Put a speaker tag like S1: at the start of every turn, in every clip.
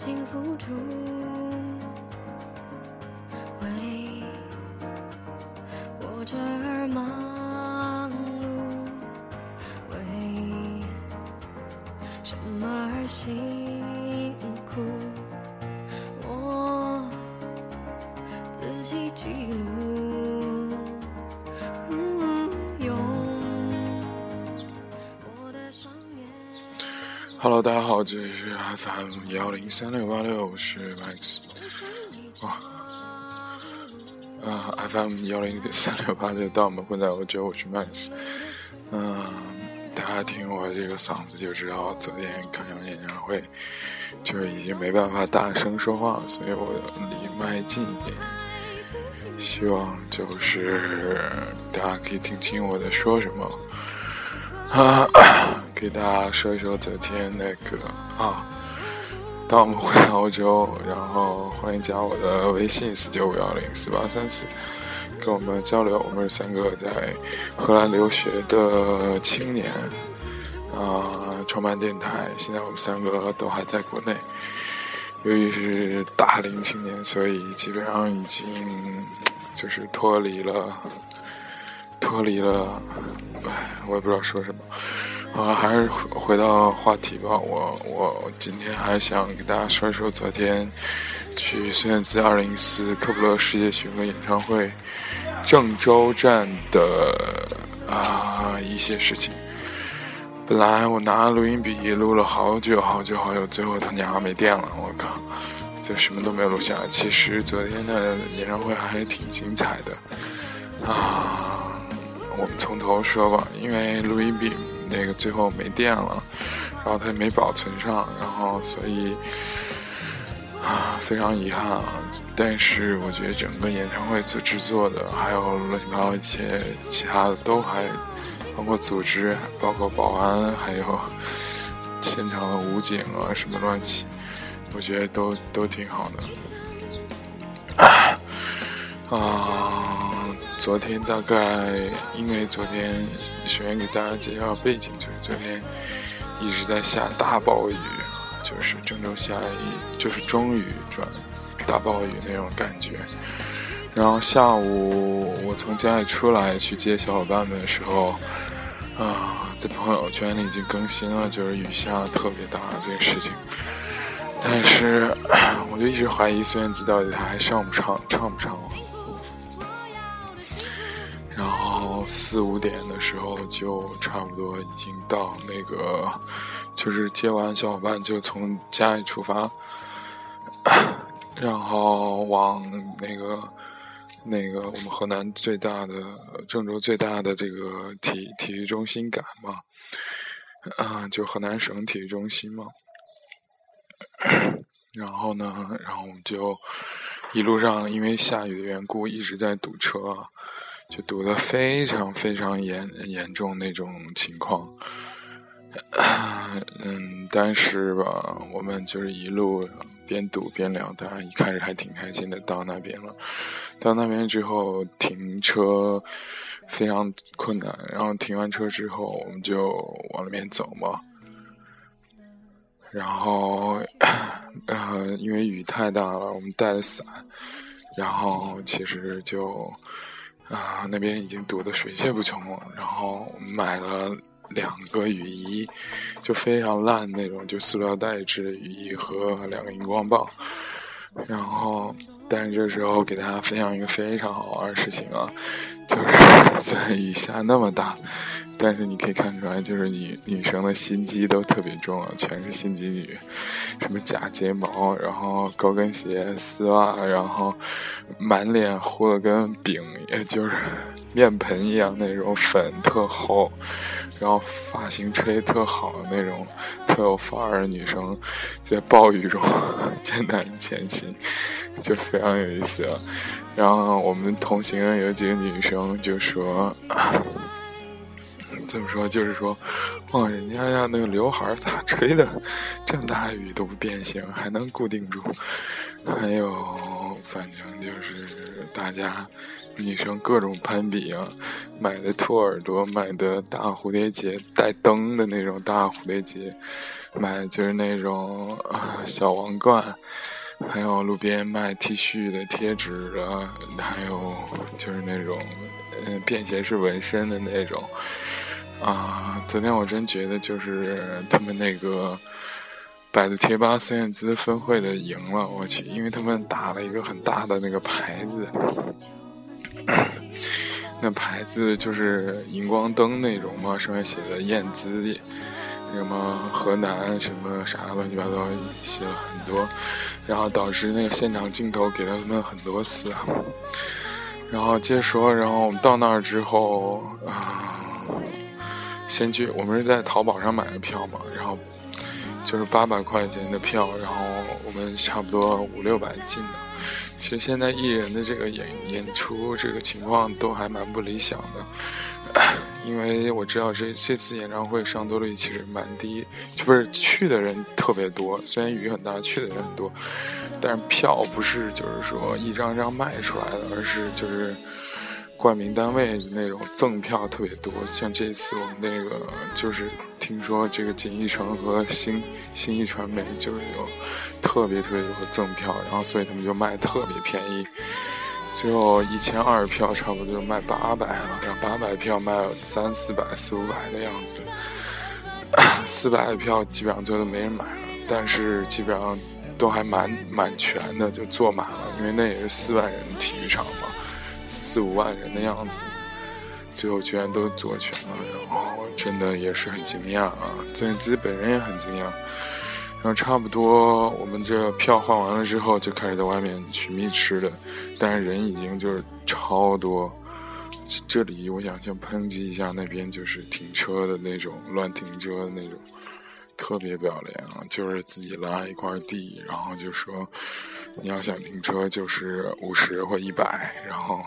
S1: 爱情付出，为我这儿忙碌，为什么而辛苦？我仔细记录，
S2: Hello，大家好，这里是 FM 幺零三六八六，我是 Max。哇，啊，FM 幺零三六八六，当我们混在欧洲，我是 Max。嗯，大家听我这个嗓子就知道，昨天看完演唱会，就是已经没办法大声说话，所以我离麦近一点，希望就是大家可以听清我在说什么。啊，给大家说一说昨天那个啊，当我们回到欧洲，然后欢迎加我的微信四九五幺零四八三四，跟我们交流。我们是三个在荷兰留学的青年，啊，创办电台。现在我们三个都还在国内，由于是大龄青年，所以基本上已经就是脱离了。脱离了，唉，我也不知道说什么，啊，还是回到话题吧。我我今天还想给大家说一说昨天去孙燕姿二零一四科普勒世界巡回演唱会郑州站的啊一些事情。本来我拿录音笔录了好久好久好久，最后他娘没电了，我靠，就什么都没有录下来。其实昨天的演唱会还是挺精彩的啊。我们从头说吧，因为录音笔那个最后没电了，然后它也没保存上，然后所以啊非常遗憾啊。但是我觉得整个演唱会做制作的，还有乱七八糟一些其他的都还，包括组织，包括保安，还有现场的武警啊什么乱七，我觉得都都挺好的。啊。昨天大概因为昨天首先给大家介绍背景，就是昨天一直在下大暴雨，就是郑州下了一就是中雨转大暴雨那种感觉。然后下午我从家里出来去接小伙伴们的时候，啊，在朋友圈里已经更新了，就是雨下特别大这个事情。但是 我就一直怀疑孙燕姿到底她还上不上，唱不唱了。四五点的时候就差不多已经到那个，就是接完小伙伴就从家里出发，然后往那个那个我们河南最大的郑州最大的这个体体育中心赶嘛，啊，就河南省体育中心嘛。然后呢，然后我们就一路上因为下雨的缘故一直在堵车。就堵得非常非常严严重那种情况，嗯，但是吧，我们就是一路边堵边聊，当然一开始还挺开心的。到那边了，到那边之后停车非常困难，然后停完车之后，我们就往那边走嘛。然后，呃，因为雨太大了，我们带了伞，然后其实就。啊，那边已经堵得水泄不通了。然后我们买了两个雨衣，就非常烂那种，就塑料袋制的雨衣和两个荧光棒。然后，但是这时候给大家分享一个非常好玩的事情啊，就是 虽然雨下那么大，但是你可以看出来，就是女女生的心机都特别重啊，全是心机女，什么假睫毛，然后高跟鞋、丝袜，然后满脸糊的跟饼，也就是面盆一样那种粉特厚，然后发型吹特好的那种特有范儿的女生，在暴雨中 艰难前行，就非常有意思。然后我们同行有几个女生就说。怎么说？就是说，哇，人家呀那个刘海咋吹的？这么大雨都不变形，还能固定住。还有反正就是大家女生各种攀比啊，买的兔耳朵，买的大蝴蝶结带灯的那种大蝴蝶结，买就是那种啊小王冠，还有路边卖 T 恤的贴纸的，还有就是那种嗯便携式纹身的那种。啊，昨天我真觉得就是他们那个百度贴吧孙燕姿分会的赢了，我去，因为他们打了一个很大的那个牌子，那牌子就是荧光灯那种嘛，上面写的燕姿，什么河南什么啥乱七八糟写了很多，然后导致那个现场镜头给了他们很多次，然后接着说，然后我们到那儿之后啊。先去，我们是在淘宝上买的票嘛，然后就是八百块钱的票，然后我们差不多五六百进的。其实现在艺人的这个演演出这个情况都还蛮不理想的，因为我知道这这次演唱会上座率其实蛮低，就不是去的人特别多，虽然雨很大，去的人很多，但是票不是就是说一张张卖出来的，而是就是。冠名单位那种赠票特别多，像这次我们那个就是听说这个锦艺城和新新艺传媒就是有特别特别多的赠票，然后所以他们就卖特别便宜，最后一千二票差不多就卖八百了，然后八百票卖了三四百四五百的样子，四百的票基本上最后都没人买了，但是基本上都还蛮蛮全的，就坐满了，因为那也是四万人体育场。四五万人的样子，最后居然都坐全了，然后真的也是很惊讶啊！孙燕姿本人也很惊讶。然后差不多我们这票换完了之后，就开始在外面寻觅吃的，但是人已经就是超多。这里我想先抨击一下那边就是停车的那种乱停车的那种。特别不要脸啊！就是自己拉一块地，然后就说你要想停车就是五十或一百，然后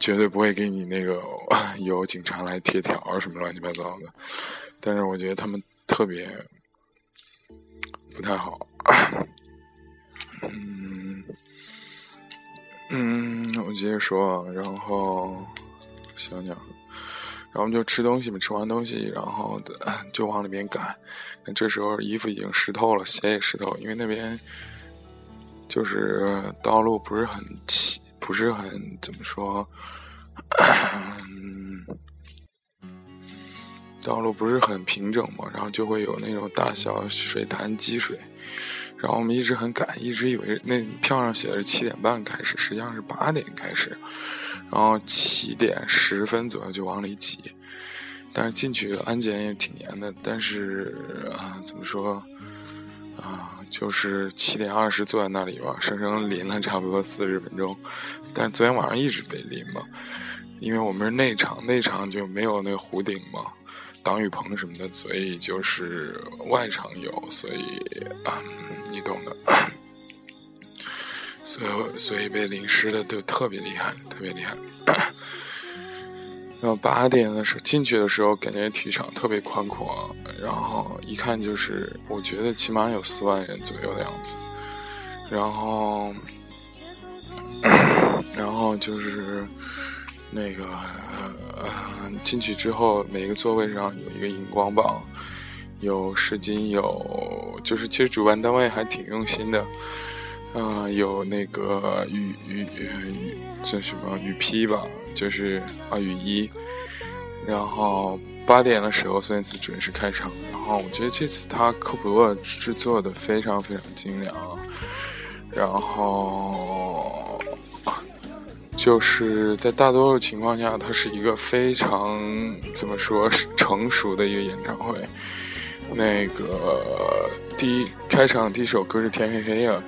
S2: 绝对不会给你那个 有警察来贴条什么乱七八糟的。但是我觉得他们特别不太好。嗯嗯，我接着说，然后想想。然后我们就吃东西嘛，吃完东西，然后就往里面赶。那这时候衣服已经湿透了，鞋也湿透，因为那边就是道路不是很齐，不是很怎么说，道路不是很平整嘛，然后就会有那种大小水潭积水。然后我们一直很赶，一直以为那票上写的是七点半开始，实际上是八点开始。然后七点十分左右就往里挤，但是进去安检也挺严的。但是啊，怎么说啊，就是七点二十坐在那里吧，生生淋了差不多四十分钟。但是昨天晚上一直被淋嘛，因为我们是内场，内场就没有那个弧顶嘛，挡雨棚什么的，所以就是外场有，所以啊，你懂的。所以，所以被淋湿的都特别厉害，特别厉害。然后八点的时候进去的时候，感觉体育场特别宽阔，然后一看就是，我觉得起码有四万人左右的样子。然后，然后就是那个，呃，进去之后，每个座位上有一个荧光棒，有湿巾，有就是其实主办单位还挺用心的。嗯，有那个雨雨雨，叫什么雨披吧，就是啊雨衣。然后八点的时候，孙燕姿准时开场。然后我觉得这次他科普勒制作的非常非常精良。然后就是在大多数情况下，它是一个非常怎么说成熟的一个演唱会。那个第一开场第一首歌是《天黑黑》啊。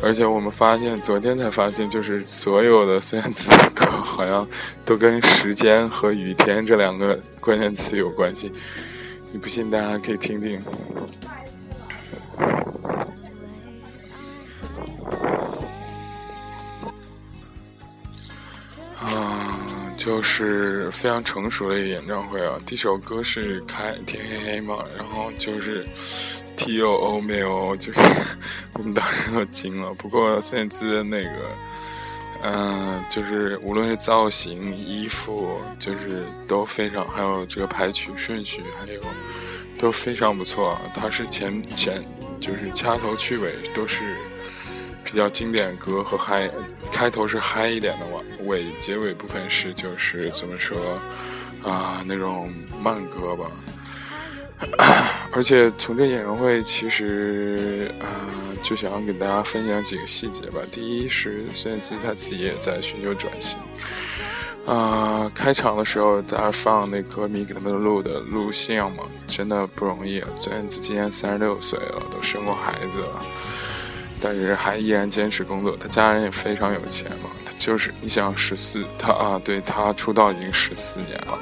S2: 而且我们发现，昨天才发现，就是所有的孙燕姿的歌好像都跟时间和雨天这两个关键词有关系。你不信，大家可以听听。啊，就是非常成熟的一个演唱会啊！第一首歌是开天黑黑嘛，然后就是。T O O 没有，就是 我们当时都惊了。不过孙燕姿那个，嗯，就是无论是造型、衣服，就是都非常，还有这个排曲顺序，还有都非常不错。它是前前就是掐头去尾都是比较经典歌和嗨，开头是嗨一点的尾尾结尾部分是就是怎么说啊那种慢歌吧。而且从这演唱会，其实啊，就想给大家分享几个细节吧。第一是孙燕姿她自己也在寻求转型，啊，开场的时候大家放那歌迷给他们录的录像嘛，真的不容易。孙燕姿今年三十六岁了，都生过孩子了，但是还依然坚持工作。她家人也非常有钱嘛，她就是你想十四，她啊，对她出道已经十四年了。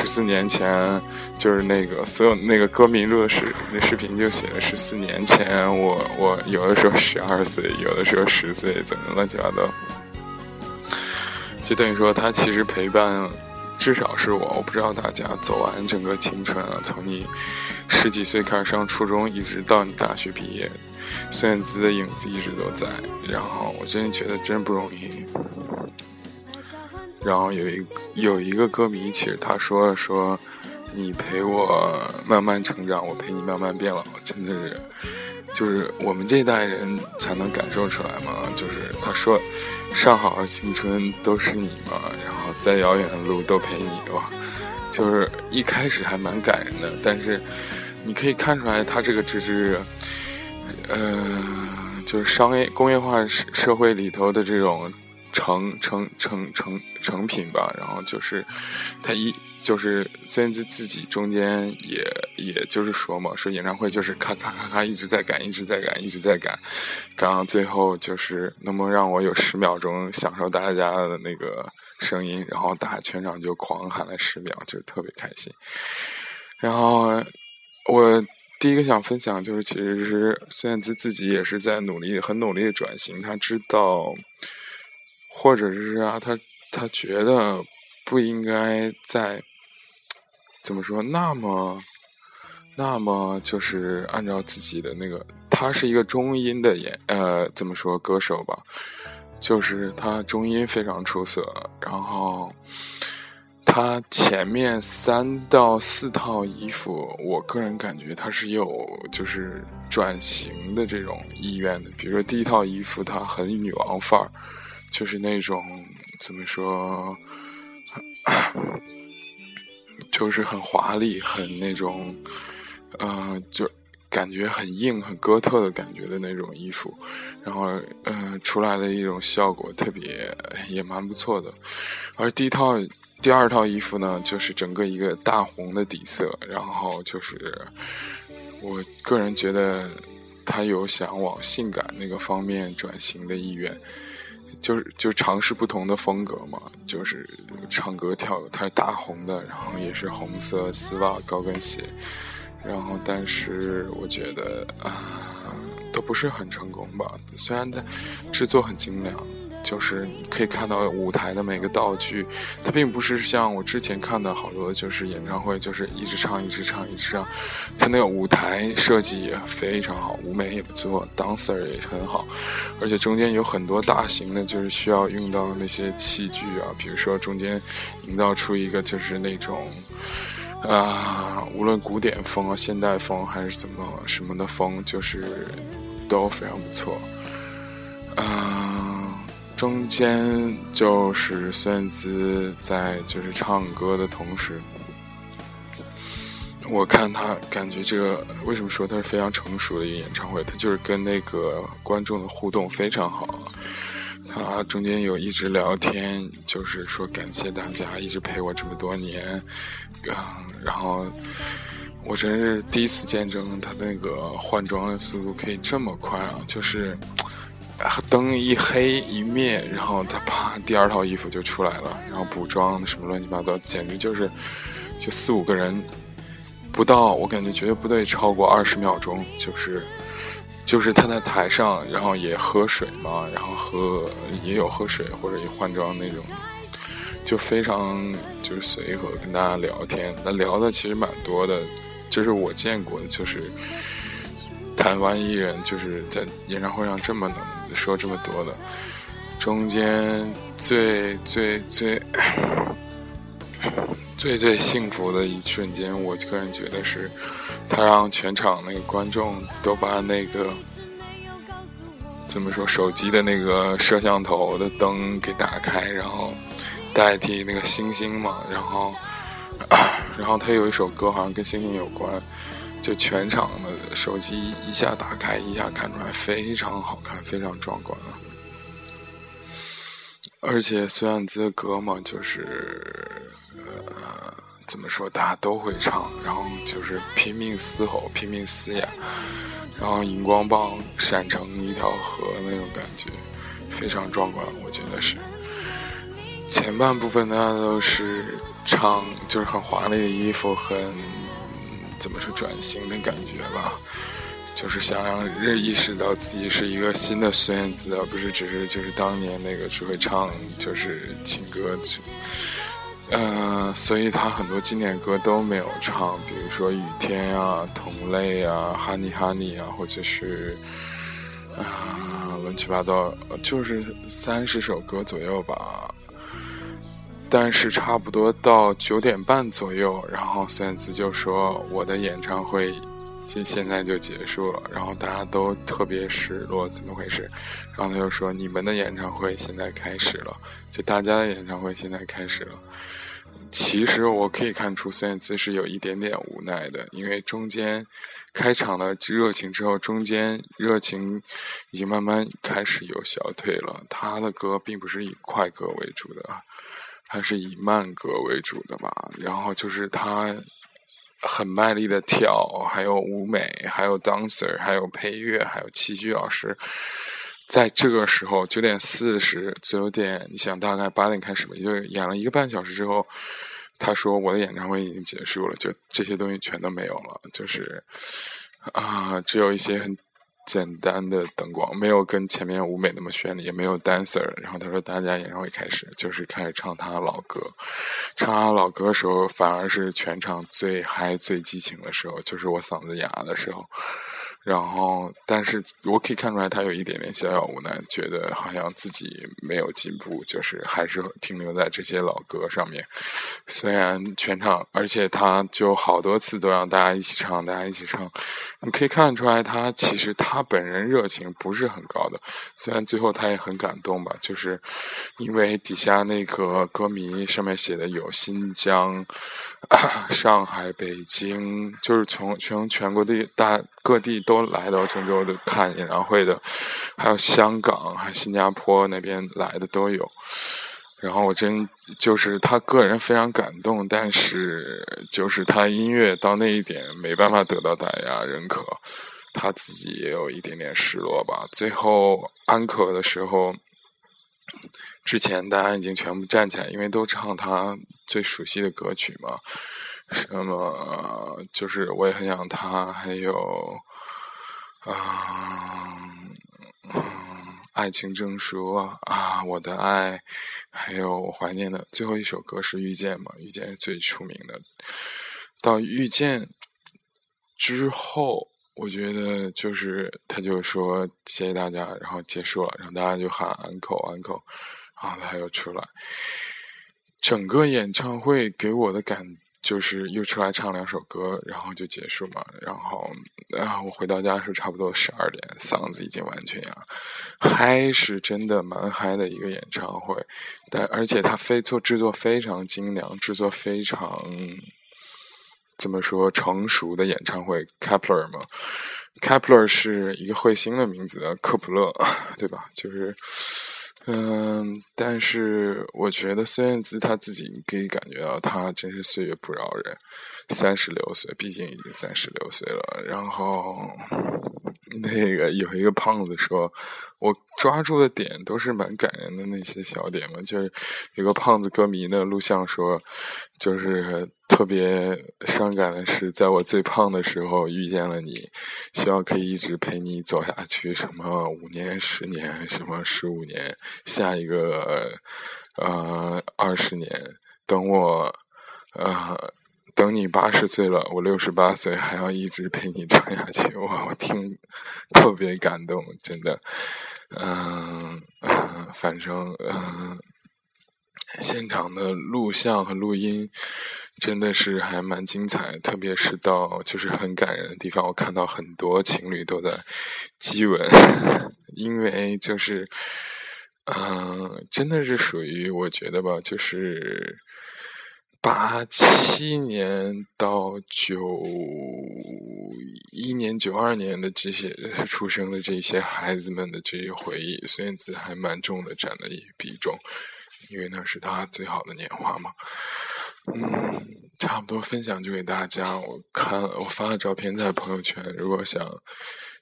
S2: 十四年前，就是那个所有那个歌迷录的视那视频就写的十四年前，我我有的时候十二岁，有的时候十岁，怎么乱七八糟，就等于说他其实陪伴，至少是我，我不知道大家走完整个青春啊，从你十几岁开始上初中，一直到你大学毕业，孙燕姿的影子一直都在，然后我真的觉得真不容易。然后有一有一个歌迷，其实他说说，你陪我慢慢成长，我陪你慢慢变老，真的是，就是我们这一代人才能感受出来嘛。就是他说，上好的青春都是你嘛，然后再遥远的路都陪你哇。就是一开始还蛮感人的，但是你可以看出来，他这个只是，呃，就是商业工业化社社会里头的这种。成成成成成品吧，然后就是，他一就是孙燕姿自己中间也也就是说嘛，说演唱会就是咔咔咔咔一直在赶，一直在赶，一直在赶，赶到最后就是能不能让我有十秒钟享受大家的那个声音，然后大全场就狂喊了十秒，就特别开心。然后我第一个想分享就是，其实是孙燕姿自己也是在努力，很努力的转型，他知道。或者是啊，他他觉得不应该在怎么说那么那么就是按照自己的那个，他是一个中音的演呃怎么说歌手吧，就是他中音非常出色，然后他前面三到四套衣服，我个人感觉他是有就是转型的这种意愿的，比如说第一套衣服，他很女王范儿。就是那种怎么说，就是很华丽，很那种，呃，就感觉很硬、很哥特的感觉的那种衣服，然后，呃，出来的一种效果特别也蛮不错的。而第一套、第二套衣服呢，就是整个一个大红的底色，然后就是我个人觉得他有想往性感那个方面转型的意愿。就是就尝试不同的风格嘛，就是唱歌跳舞，它是大红的，然后也是红色丝袜高跟鞋，然后但是我觉得啊，都不是很成功吧，虽然它制作很精良。就是可以看到舞台的每个道具，它并不是像我之前看的好多就是演唱会，就是一直唱一直唱一直唱。它那个舞台设计也非常好，舞美也不错，dancer 也很好，而且中间有很多大型的，就是需要用到那些器具啊，比如说中间营造出一个就是那种啊，无论古典风啊、现代风还是怎么什么的风，就是都非常不错，啊。中间就是孙燕姿在就是唱歌的同时，我看他感觉这个为什么说他是非常成熟的一个演唱会？他就是跟那个观众的互动非常好。他中间有一直聊天，就是说感谢大家一直陪我这么多年，啊，然后我真是第一次见证他那个换装的速度可以这么快啊！就是。灯一黑一灭，然后他啪，第二套衣服就出来了，然后补妆什么乱七八糟，简直就是，就四五个人，不到，我感觉绝对不对超过二十秒钟，就是，就是他在台上，然后也喝水嘛，然后喝也有喝水或者也换装那种，就非常就是随和跟大家聊天，那聊的其实蛮多的，就是我见过的，就是。台湾艺人就是在演唱会上这么能说这么多的，中间最最最最最幸福的一瞬间，我个人觉得是，他让全场那个观众都把那个怎么说手机的那个摄像头的灯给打开，然后代替那个星星嘛，然后然后他有一首歌好像跟星星有关。就全场的手机一下打开，一下看出来，非常好看，非常壮观啊！而且孙燕姿的歌嘛，就是呃，怎么说，大家都会唱，然后就是拼命嘶吼，拼命嘶哑，然后荧光棒闪成一条河那种感觉，非常壮观，我觉得是。前半部分大家都是唱，就是很华丽的衣服，很。怎么是转型的感觉吧？就是想让人意识到自己是一个新的孙燕姿，而不是只是就是当年那个只会唱就是情歌。嗯，所以他很多经典歌都没有唱，比如说《雨天》啊、《同类》啊、《Honey Honey》啊，或者是啊乱七八糟，就是三十首歌左右吧。但是差不多到九点半左右，然后孙燕姿就说：“我的演唱会，现现在就结束了。”然后大家都特别失落，怎么回事？然后他就说：“你们的演唱会现在开始了，就大家的演唱会现在开始了。”其实我可以看出孙燕姿是有一点点无奈的，因为中间开场的热情之后，中间热情已经慢慢开始有消退了。他的歌并不是以快歌为主的。还是以慢歌为主的吧，然后就是他很卖力的跳，还有舞美，还有 dancer，还有配乐，还有器具老师，在这个时候九点四十九点，你想大概八点开始吧，也就演了一个半小时之后，他说我的演唱会已经结束了，就这些东西全都没有了，就是啊，只有一些很。简单的灯光，没有跟前面舞美那么绚丽，也没有 dancer。然后他说，大家演唱会开始，就是开始唱他的老歌。唱他老歌的时候，反而是全场最嗨、最激情的时候，就是我嗓子哑的时候。然后，但是我可以看出来，他有一点点小小无奈，觉得好像自己没有进步，就是还是停留在这些老歌上面。虽然全场，而且他就好多次都让大家一起唱，大家一起唱。你可以看出来，他其实他本人热情不是很高的。虽然最后他也很感动吧，就是因为底下那个歌迷上面写的有新疆。上海、北京，就是从从全国的大各地都来到郑州的看演唱会的，还有香港、还新加坡那边来的都有。然后我真就是他个人非常感动，但是就是他音乐到那一点没办法得到大家认可，他自己也有一点点失落吧。最后安可的时候。之前大家已经全部站起来，因为都唱他最熟悉的歌曲嘛。什么就是我也很想他，还有啊，爱情证书啊，我的爱，还有我怀念的最后一首歌是遇见嘛？遇见是最出名的。到遇见之后，我觉得就是他就说谢谢大家，然后结束了，然后大家就喊安口安口。啊，他又出来，整个演唱会给我的感就是又出来唱两首歌，然后就结束嘛。然后，然后我回到家是差不多十二点，嗓子已经完全哑。嗨是真的蛮嗨的一个演唱会，但而且他非做制作非常精良，制作非常怎么说成熟的演唱会。Kepler 嘛，Kepler 是一个彗星的名字，科普勒，对吧？就是。嗯，但是我觉得孙燕姿她自己可以感觉到，她真是岁月不饶人。三十六岁，毕竟已经三十六岁了。然后那个有一个胖子说，我抓住的点都是蛮感人的那些小点嘛。就是有个胖子歌迷的录像说，就是。特别伤感的是，在我最胖的时候遇见了你，希望可以一直陪你走下去。什么五年、十年，什么十五年，下一个呃二十年，等我呃等你八十岁了，我六十八岁，还要一直陪你唱下去。哇，我听特别感动，真的。嗯，反正嗯，现场的录像和录音真的是还蛮精彩，特别是到就是很感人的地方，我看到很多情侣都在激吻，因为就是嗯，真的是属于我觉得吧，就是。八七年到九一年、九二年的这些出生的这些孩子们的这些回忆，孙燕姿还蛮重的占了一比重，因为那是她最好的年华嘛。嗯，差不多分享就给大家。我看我发了照片在朋友圈，如果想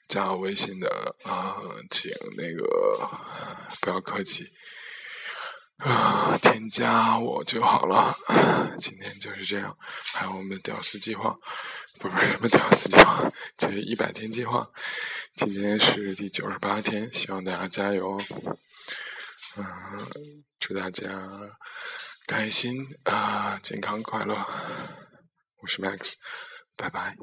S2: 加我微信的啊，请那个不要客气。啊，添加我就好了。今天就是这样，还有我们的屌丝计划，不是什么屌丝计划，就是一百天计划。今天是第九十八天，希望大家加油。嗯，祝大家开心啊，健康快乐。我是 Max，拜拜。